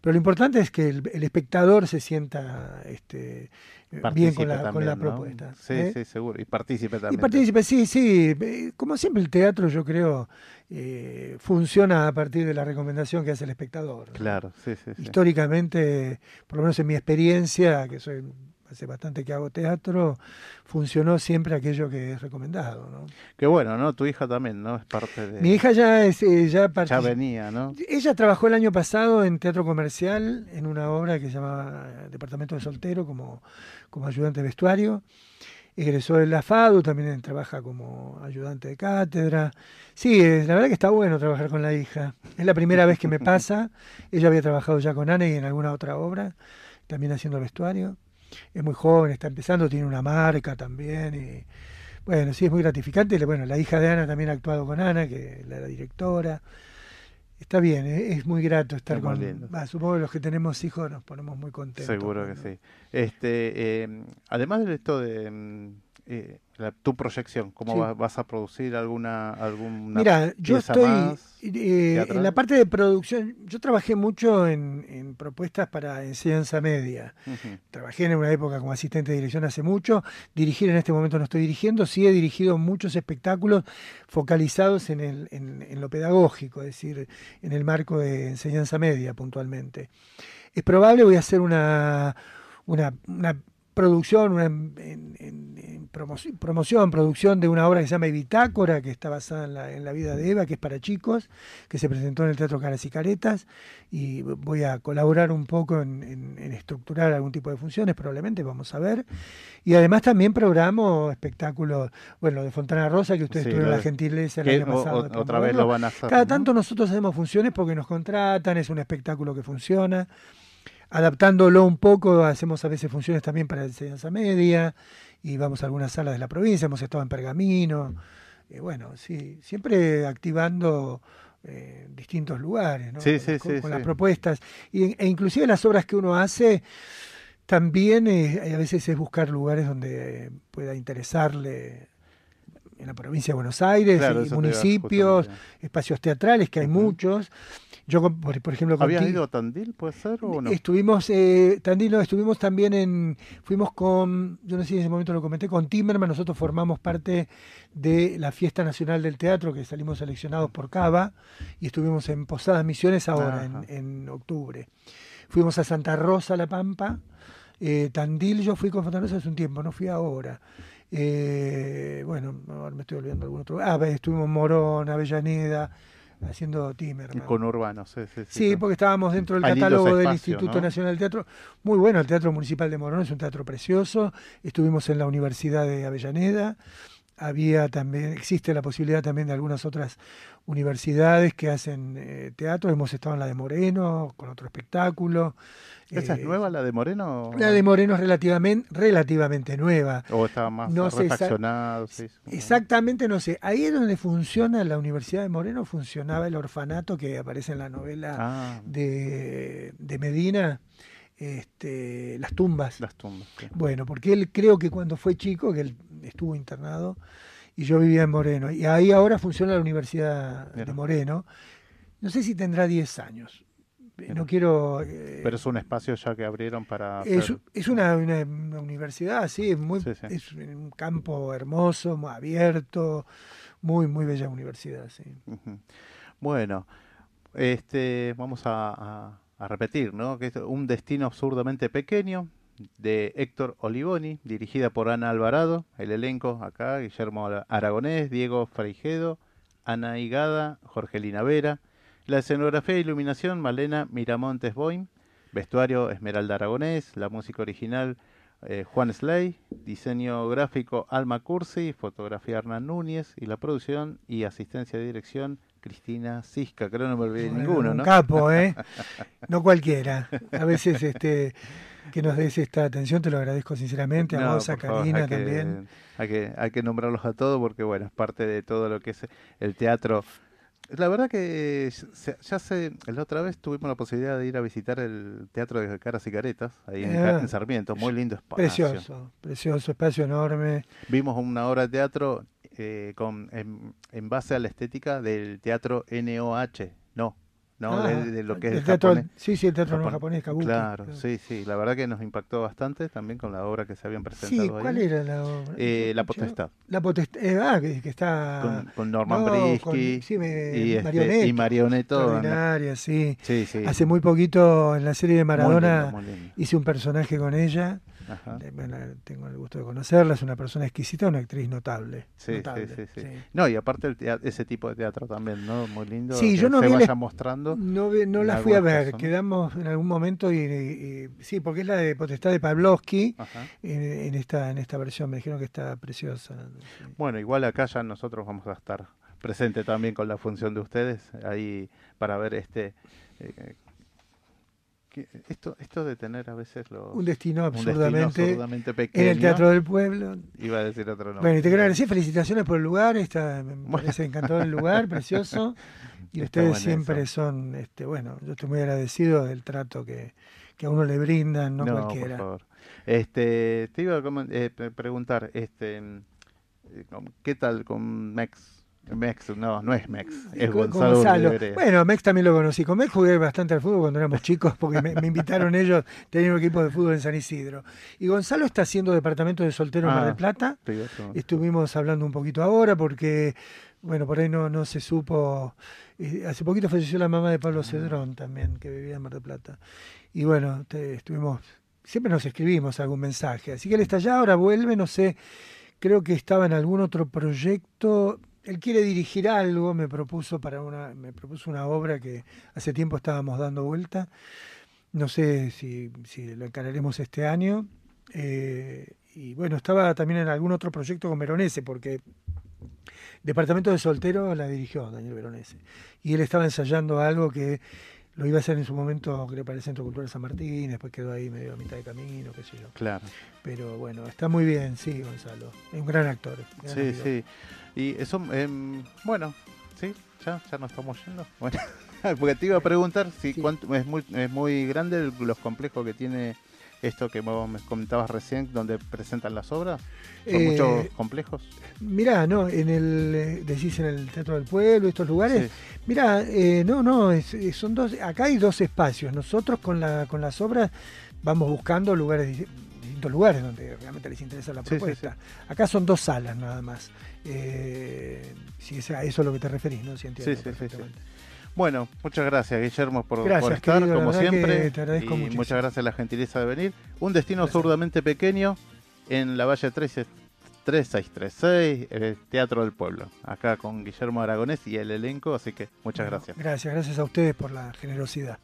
pero lo importante es que el, el espectador se sienta este, bien con la, con la propuesta. Sí, ¿eh? sí, seguro. Y participe Y también. participe, sí, sí. Eh, Como siempre el teatro, yo creo, eh, funciona a partir de la recomendación que hace el espectador. ¿no? Claro, sí, sí, sí. Históricamente, por lo menos en mi experiencia, que soy hace bastante que hago teatro, funcionó siempre aquello que es recomendado. ¿no? Qué bueno, ¿no? Tu hija también, ¿no? Es parte de... Mi hija ya es eh, ya ya partic- venía, ¿no? ella trabajó el año pasado en teatro comercial en una obra que se llamaba Departamento de Soltero como, como ayudante de vestuario. Egresó de la FADU, también trabaja como ayudante de cátedra. Sí, eh, la verdad que está bueno trabajar con la hija. Es la primera vez que me pasa. Ella había trabajado ya con Ana y en alguna otra obra, también haciendo vestuario. Es muy joven, está empezando, tiene una marca también. Y, bueno, sí, es muy gratificante. Bueno, la hija de Ana también ha actuado con Ana, que la era directora. Está bien, eh, es muy grato estar Es con. va, supongo que los que tenemos hijos nos ponemos muy contentos. Seguro que sí. Este, eh, además de esto de mm, eh, la- tu proyección, ¿cómo Sí. vas a producir alguna alguna Mira, yo estoy más eh, en la parte de producción. Yo trabajé mucho en, en propuestas para enseñanza media. Trabajé en una época como asistente de dirección hace mucho. Dirigir en este momento no estoy dirigiendo. Sí he dirigido muchos espectáculos focalizados en, el, en, en lo pedagógico, es decir, en el marco de enseñanza media puntualmente. Es probable, voy a hacer una, una, una producción, una en- en- en- en promoci- promoción, producción de una obra que se llama Bitácora, que está basada en la, en la vida de Eva, que es para chicos, que se presentó en el Teatro Caras y Caretas, y voy a colaborar un poco en, estructurar algún tipo de funciones, probablemente, vamos a ver. Y además también programo espectáculos, bueno, de Fontana Rosa, que ustedes Sí, tuvieron la de- gentileza el año pasado. o- otra vez lo van a hacer, Cada ¿no? tanto nosotros hacemos funciones porque nos contratan, es un espectáculo que funciona adaptándolo un poco, hacemos a veces funciones también para enseñanza media y vamos a algunas salas de la provincia, hemos estado en Pergamino, bueno, sí, siempre activando eh, distintos lugares, ¿no? Sí, con, sí, con- sí, con sí. las propuestas y, e inclusive las obras que uno hace también eh, a veces es buscar lugares donde pueda interesarle en la provincia de Buenos Aires, Claro, y municipios, espacios teatrales, que hay muchos. Yo, por, por ejemplo, ¿Habías ido a Tandil, puede ser, o no? Estuvimos, eh, Tandil, no, estuvimos también en, fuimos con, yo no sé si en ese momento lo comenté, con Timerman, nosotros formamos parte de la Fiesta Nacional del Teatro, que salimos seleccionados por Cava, y estuvimos en Posadas Misiones ahora, en, en octubre. Fuimos a Santa Rosa, La Pampa, Eh, Tandil yo fui con Fontanosa hace un tiempo, no fui ahora. Eh, bueno, ahora me estoy olvidando algún otro. Ah, estuvimos en Morón, Avellaneda, haciendo Timerman. Con Urbano, sí, sí. Sí, porque estábamos dentro del catálogo del Instituto ¿no? Nacional del Teatro. Muy bueno, el Teatro Municipal de Morón es un teatro precioso. Estuvimos en la Universidad de Avellaneda. Había también, existe la posibilidad también de algunas otras universidades que hacen eh, teatro. Hemos estado en la de Moreno con otro espectáculo. ¿Esa es Eh, nueva, la de Moreno? La de Moreno es relativamente, relativamente nueva. ¿O estaba más No sé? Sí. Exactamente, no sé. Ahí es donde funciona la Universidad de Moreno, funcionaba el orfanato que aparece en la novela Ah. de, de Medina, este, Las tumbas. Las tumbas. Bueno, porque él creo que cuando fue chico, que él estuvo internado, y yo vivía en Moreno, y ahí ahora funciona la Universidad de. Moreno. No sé si tendrá 10 años. Mira. No quiero... eh, Pero es un espacio ya que abrieron para. es, hacer- es una, una- una universidad, sí, es, muy, Sí, sí. es un campo hermoso, muy abierto, muy, muy bella universidad, sí. Bueno, este, vamos a, a- a repetir, ¿no? Que es un destino absurdamente pequeño de Héctor Olivoni, dirigida por Ana Alvarado, el elenco acá, Guillermo Ara- Aragonés, Diego Freijedo, Ana Higada, Jorgelina Vera, la escenografía e iluminación Malena Miramontes Boim, vestuario Esmeralda Aragonés, la música original eh, Juan Slay, diseño gráfico Alma Cursi, fotografía Hernán Núñez. Y la producción y asistencia de dirección Cristina Cisca, creo que no me olvidé Bueno, ninguno, un ¿no? capo, ¿eh? No cualquiera. A veces este que nos des esta atención, te lo agradezco sinceramente, a No, vos, a favor, Karina hay que- también. Hay que, hay que nombrarlos a todos porque, bueno, es parte de todo lo que es el teatro. La verdad que ya sé, la otra vez tuvimos la posibilidad de ir a visitar el Teatro de Caras y Caretas, ahí en, Ah. en Sarmiento, muy lindo espacio. Precioso, precioso, espacio enorme. Vimos una obra de teatro eh, con, en, en base a la estética del teatro NOH, no, no, Ah, de, de lo que es el teatro- japonés. sí, sí, el teatro no Japon- japonés, kabuki, Claro, claro. sí, sí, la verdad que nos impactó bastante también con la obra que se habían presentado Sí, ahí. ¿cuál era la obra? Eh, la Potestad. La potestad, eh, ah, que, que está... Con, con Norman No, Brisky con- sí, me- y, este, Marionetto. y Marionetto. Extraordinaria, sí. Sí, sí. Hace muy poquito en la serie de Maradona lindo, muy lindo. hice un personaje con ella. Bueno, tengo el gusto de conocerla, es una persona exquisita, una actriz notable. Sí, notable, sí, sí, sí. No, y aparte el tea- ese tipo de teatro también, ¿no? Muy lindo. Sí, que yo no se vi vaya mostrando. No, no la fui a ver, quedamos en algún momento y, y- y- sí, porque es la de Potestad de Pavlovsky en, en esta en esta versión, me dijeron que está preciosa. Bueno, igual acá ya nosotros vamos a estar presentes también con la función de ustedes ahí para ver este eh, esto esto de tener a veces los Un destino absurdamente, absurdamente en pequeño. el Teatro del Pueblo. Iba a decir otro nombre. Bueno, y te quiero agradecer, felicitaciones por el lugar, está, me parece encantador el lugar, precioso. Y Está ustedes siempre eso. son, este, bueno, yo estoy muy agradecido del trato que, que a uno le brindan, no, No, cualquiera. por favor. Este, te iba a eh, pre- preguntar, este, mm, eh, ¿qué tal con Mex? Mex, no, no es Mex, es Gonzalo. Gonzalo. Bueno, Mex también lo conocí. Con Mex jugué bastante al fútbol cuando éramos chicos, porque me, me invitaron ellos, tenía un equipo de fútbol en San Isidro. Y Gonzalo está haciendo departamento de soltero en Mar Ah, del Plata. Estuvimos hablando un poquito ahora porque, bueno, por ahí no, no se supo. eh, hace poquito falleció la mamá de Ah. Pablo Cedrón también, que vivía en Mar del Plata. Y bueno, te- estuvimos, siempre nos escribimos algún mensaje. Así que él está allá, ahora vuelve, no sé, creo que estaba en algún otro proyecto. Él quiere dirigir algo, me propuso para una, me propuso una obra que hace tiempo estábamos dando vuelta. No sé si, si lo encararemos este año. Eh, y bueno, estaba también en algún otro proyecto con Veronese, porque Departamento de Soltero la dirigió Daniel Veronese. Y él estaba ensayando algo que lo iba a hacer en su momento, creo, para el Centro Cultural San Martín, después quedó ahí medio a mitad de camino, qué sé yo. Claro. Pero bueno, está muy bien, sí, Gonzalo. Es un gran actor. gran Sí, amigo. sí. Y eso, em, bueno, sí, ya, ya nos estamos yendo. Bueno, porque te iba a preguntar si cuánto, es muy, es muy grande los complejos que tiene esto que vos me comentabas recién, donde presentan las obras. Son Eh, muchos complejos. Mirá, no, en el, eh, decís en el Teatro del Pueblo, estos lugares. Sí. Mirá, eh, no, no, es- son dos, acá hay dos espacios. Nosotros con, la, con las obras vamos buscando lugares, distintos lugares donde realmente les interesa la Sí, sí, propuesta. Acá son dos salas nada más. Eh, si es a eso a lo que te referís, ¿no? Si entiendo Sí, sí, sí, sí. perfectamente. Bueno, muchas gracias Guillermo por, Gracias, por estar, querido, como siempre. te agradezco y muchas gracias a la gentileza de venir. Un destino absurdamente pequeño en la Valle 13 3636, el Teatro del Pueblo. Acá con Guillermo Aragonés y el elenco, así que muchas gracias. Gracias, gracias a ustedes por la generosidad.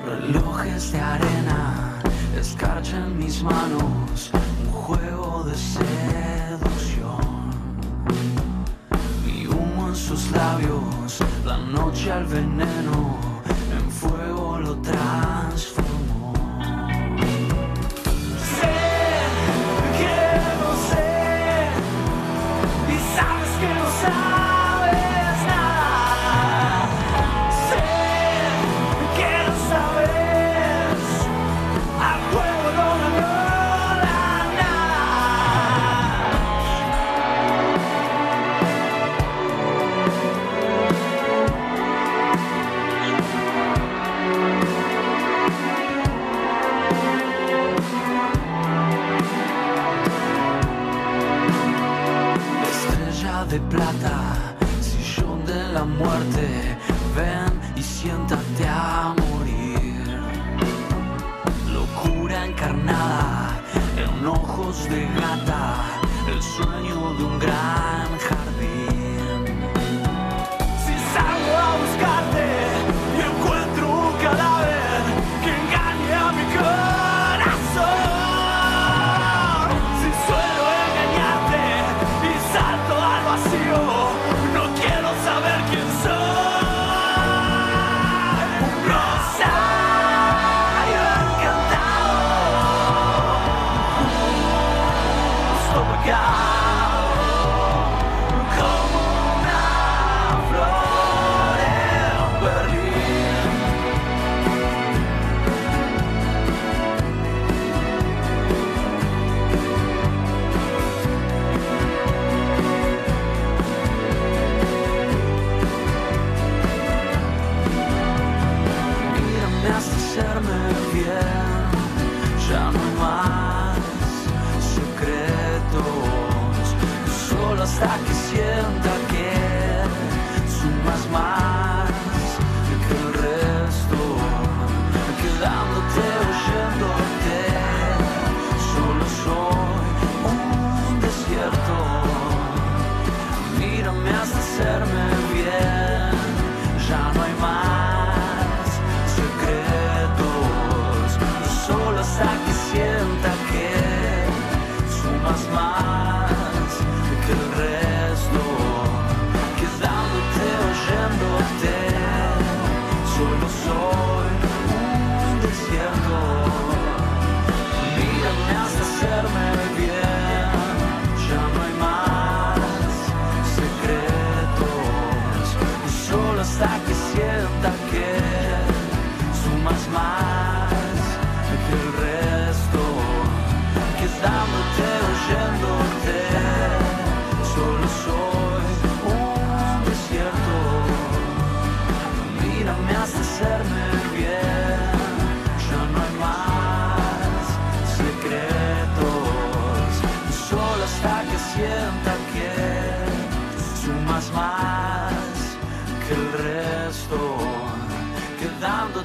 Relojes de arena, escarcha en mis manos, un juego de seducción. Mi humo en sus labios, la noche al veneno, en fuego lo transformó.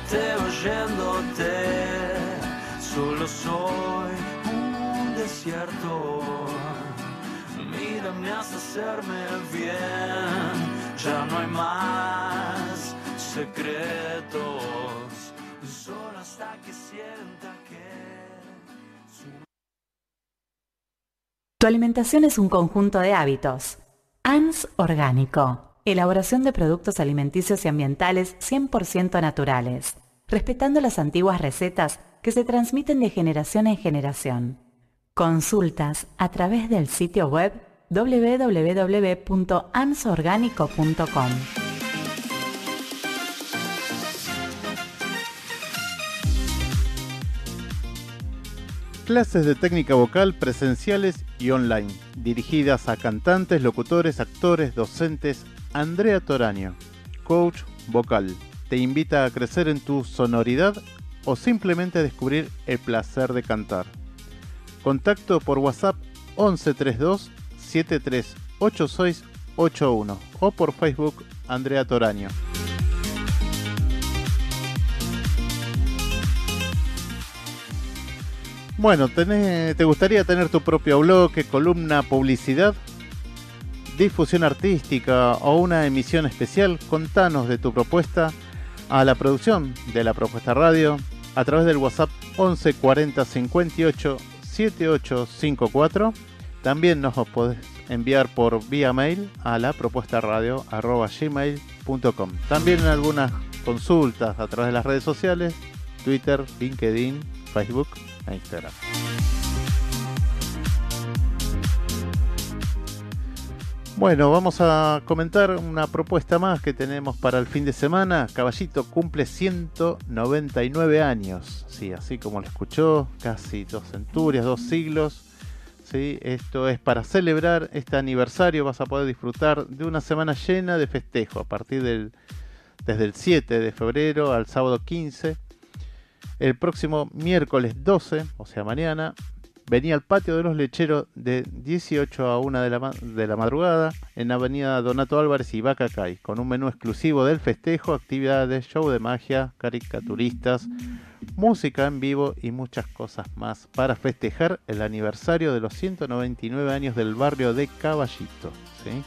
Quedándote oyéndote, solo soy un desierto. Mírame hasta hacerme bien, ya no hay más secretos, solo hasta que sienta que... Tu alimentación es un conjunto de hábitos. ANS Orgánico. Elaboración de productos alimenticios y ambientales 100% naturales, respetando las antiguas recetas que se transmiten de generación en generación. Consultas a través del sitio web www.ansorgánico.com. Clases de técnica vocal presenciales y online, dirigidas a cantantes, locutores, actores, docentes. Andrea Toraño, coach vocal, te invita a crecer en tu sonoridad o simplemente a descubrir el placer de cantar. Contacto por WhatsApp 1132 7386 81 o por Facebook Andrea Toraño. Bueno, ¿te gustaría tener tu propio bloque, columna, publicidad? Difusión artística o una emisión especial, contanos de tu propuesta a la producción de la propuesta radio a través del WhatsApp 11 40 58 7854. También nos podés enviar por vía mail a la propuesta radio gmail.com. También algunas consultas a través de las redes sociales, Twitter, LinkedIn, Facebook e Instagram. Bueno, vamos a comentar una propuesta más que tenemos para el fin de semana. Caballito cumple 199 años. Sí, así como lo escuchó, casi dos centurias, dos siglos. Sí, esto es para celebrar este aniversario. Vas a poder disfrutar de una semana llena de festejo a partir del desde el 7 de febrero al sábado 15. El próximo miércoles 12, o sea mañana, venía al patio de los lecheros de 18 a 1 de la, de la madrugada en Avenida Donato Álvarez y Bacacay, con un menú exclusivo del festejo, actividades, show de magia, caricaturistas, música en vivo y muchas cosas más para festejar el aniversario de los 199 años del barrio de Caballito. Sí,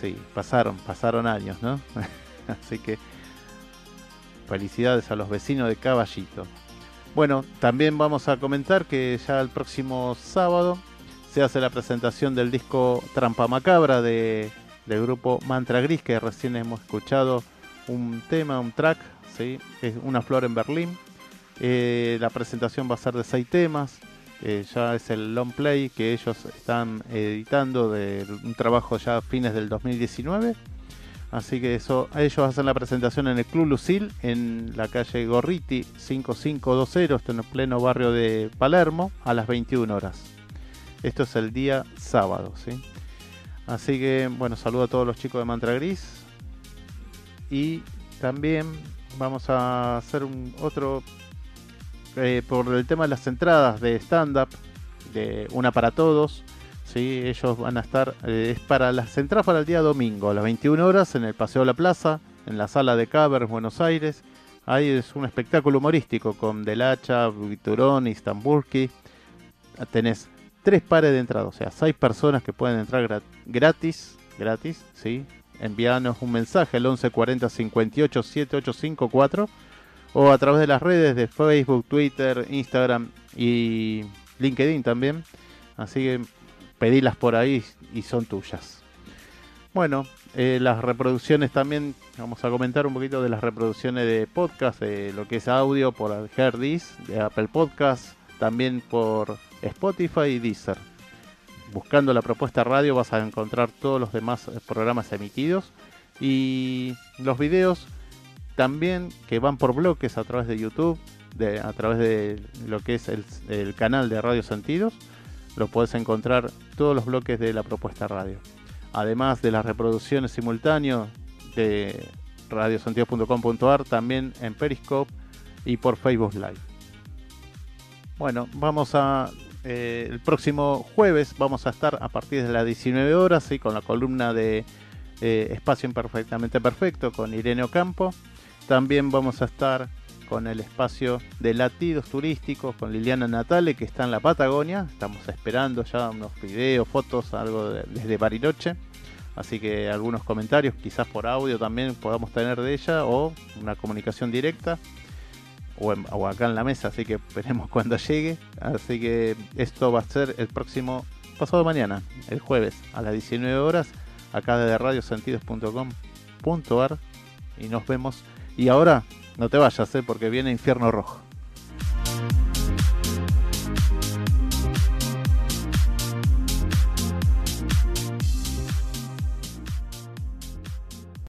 sí pasaron, pasaron años, ¿no? Así que felicidades a los vecinos de Caballito. Bueno, también vamos a comentar que ya el próximo sábado se hace la presentación del disco Trampa Macabra de, del grupo Mantra Gris, que recién hemos escuchado un tema, un track, ¿sí? es Una Flor en Berlín. Eh, la presentación va a ser de seis temas, eh, ya es el long play que ellos están editando de un trabajo ya a fines del 2019 Así que eso, ellos hacen la presentación en el Club Lucil, en la calle Gorriti 5520, está en el pleno barrio de Palermo, a las 21 horas. Esto es el día sábado, ¿sí? Así que, bueno, saludo a todos los chicos de Mantra Gris. Y también vamos a hacer un otro, eh, por el tema de las entradas de stand-up, de una para todos ¿sí? Ellos van a estar, eh, es para las entradas para el día domingo, a las 21 horas, en el Paseo de la Plaza, en la sala de Caber, Buenos Aires. Ahí es un espectáculo humorístico con Delacha, Viturón, Istambulski. Tenés tres pares de entradas, o sea, seis personas que pueden entrar gratis, gratis, ¿sí? Envíanos un mensaje al 1140 58 7854 o a través de las redes de Facebook, Twitter, Instagram y LinkedIn también. Así que pedilas por ahí y son tuyas. Bueno, eh, las reproducciones también, vamos a comentar un poquito de las reproducciones de podcast, de lo que es audio por Herdis, de Apple Podcast, también por Spotify y Deezer. Buscando la propuesta radio vas a encontrar todos los demás eh, programas emitidos y los videos también que van por bloques a través de YouTube, a través de lo que es el canal de Radio Sentidos lo puedes encontrar todos los bloques de la propuesta radio. Además de las reproducciones simultáneas de radiosentidos.com.ar, también en Periscope y por Facebook Live. Bueno, vamos a. Eh, el próximo jueves vamos a estar a partir de las 19 horas ¿sí? con la columna de eh, Espacio Imperfectamente Perfecto con Irene Ocampo. También vamos a estar con el espacio de latidos turísticos con Liliana Natale que está en la Patagonia. Estamos esperando ya unos videos, fotos, algo desde Bariloche. Así que algunos comentarios, quizás por audio también podamos tener de ella o una comunicación directa o, o acá en la mesa. Así que veremos cuando llegue. Así que esto va a ser el próximo pasado mañana, el jueves a las 19 horas, acá desde radiosentidos.com.ar y nos vemos. Y ahora no te vayas, ¿eh? porque viene Infierno Rojo.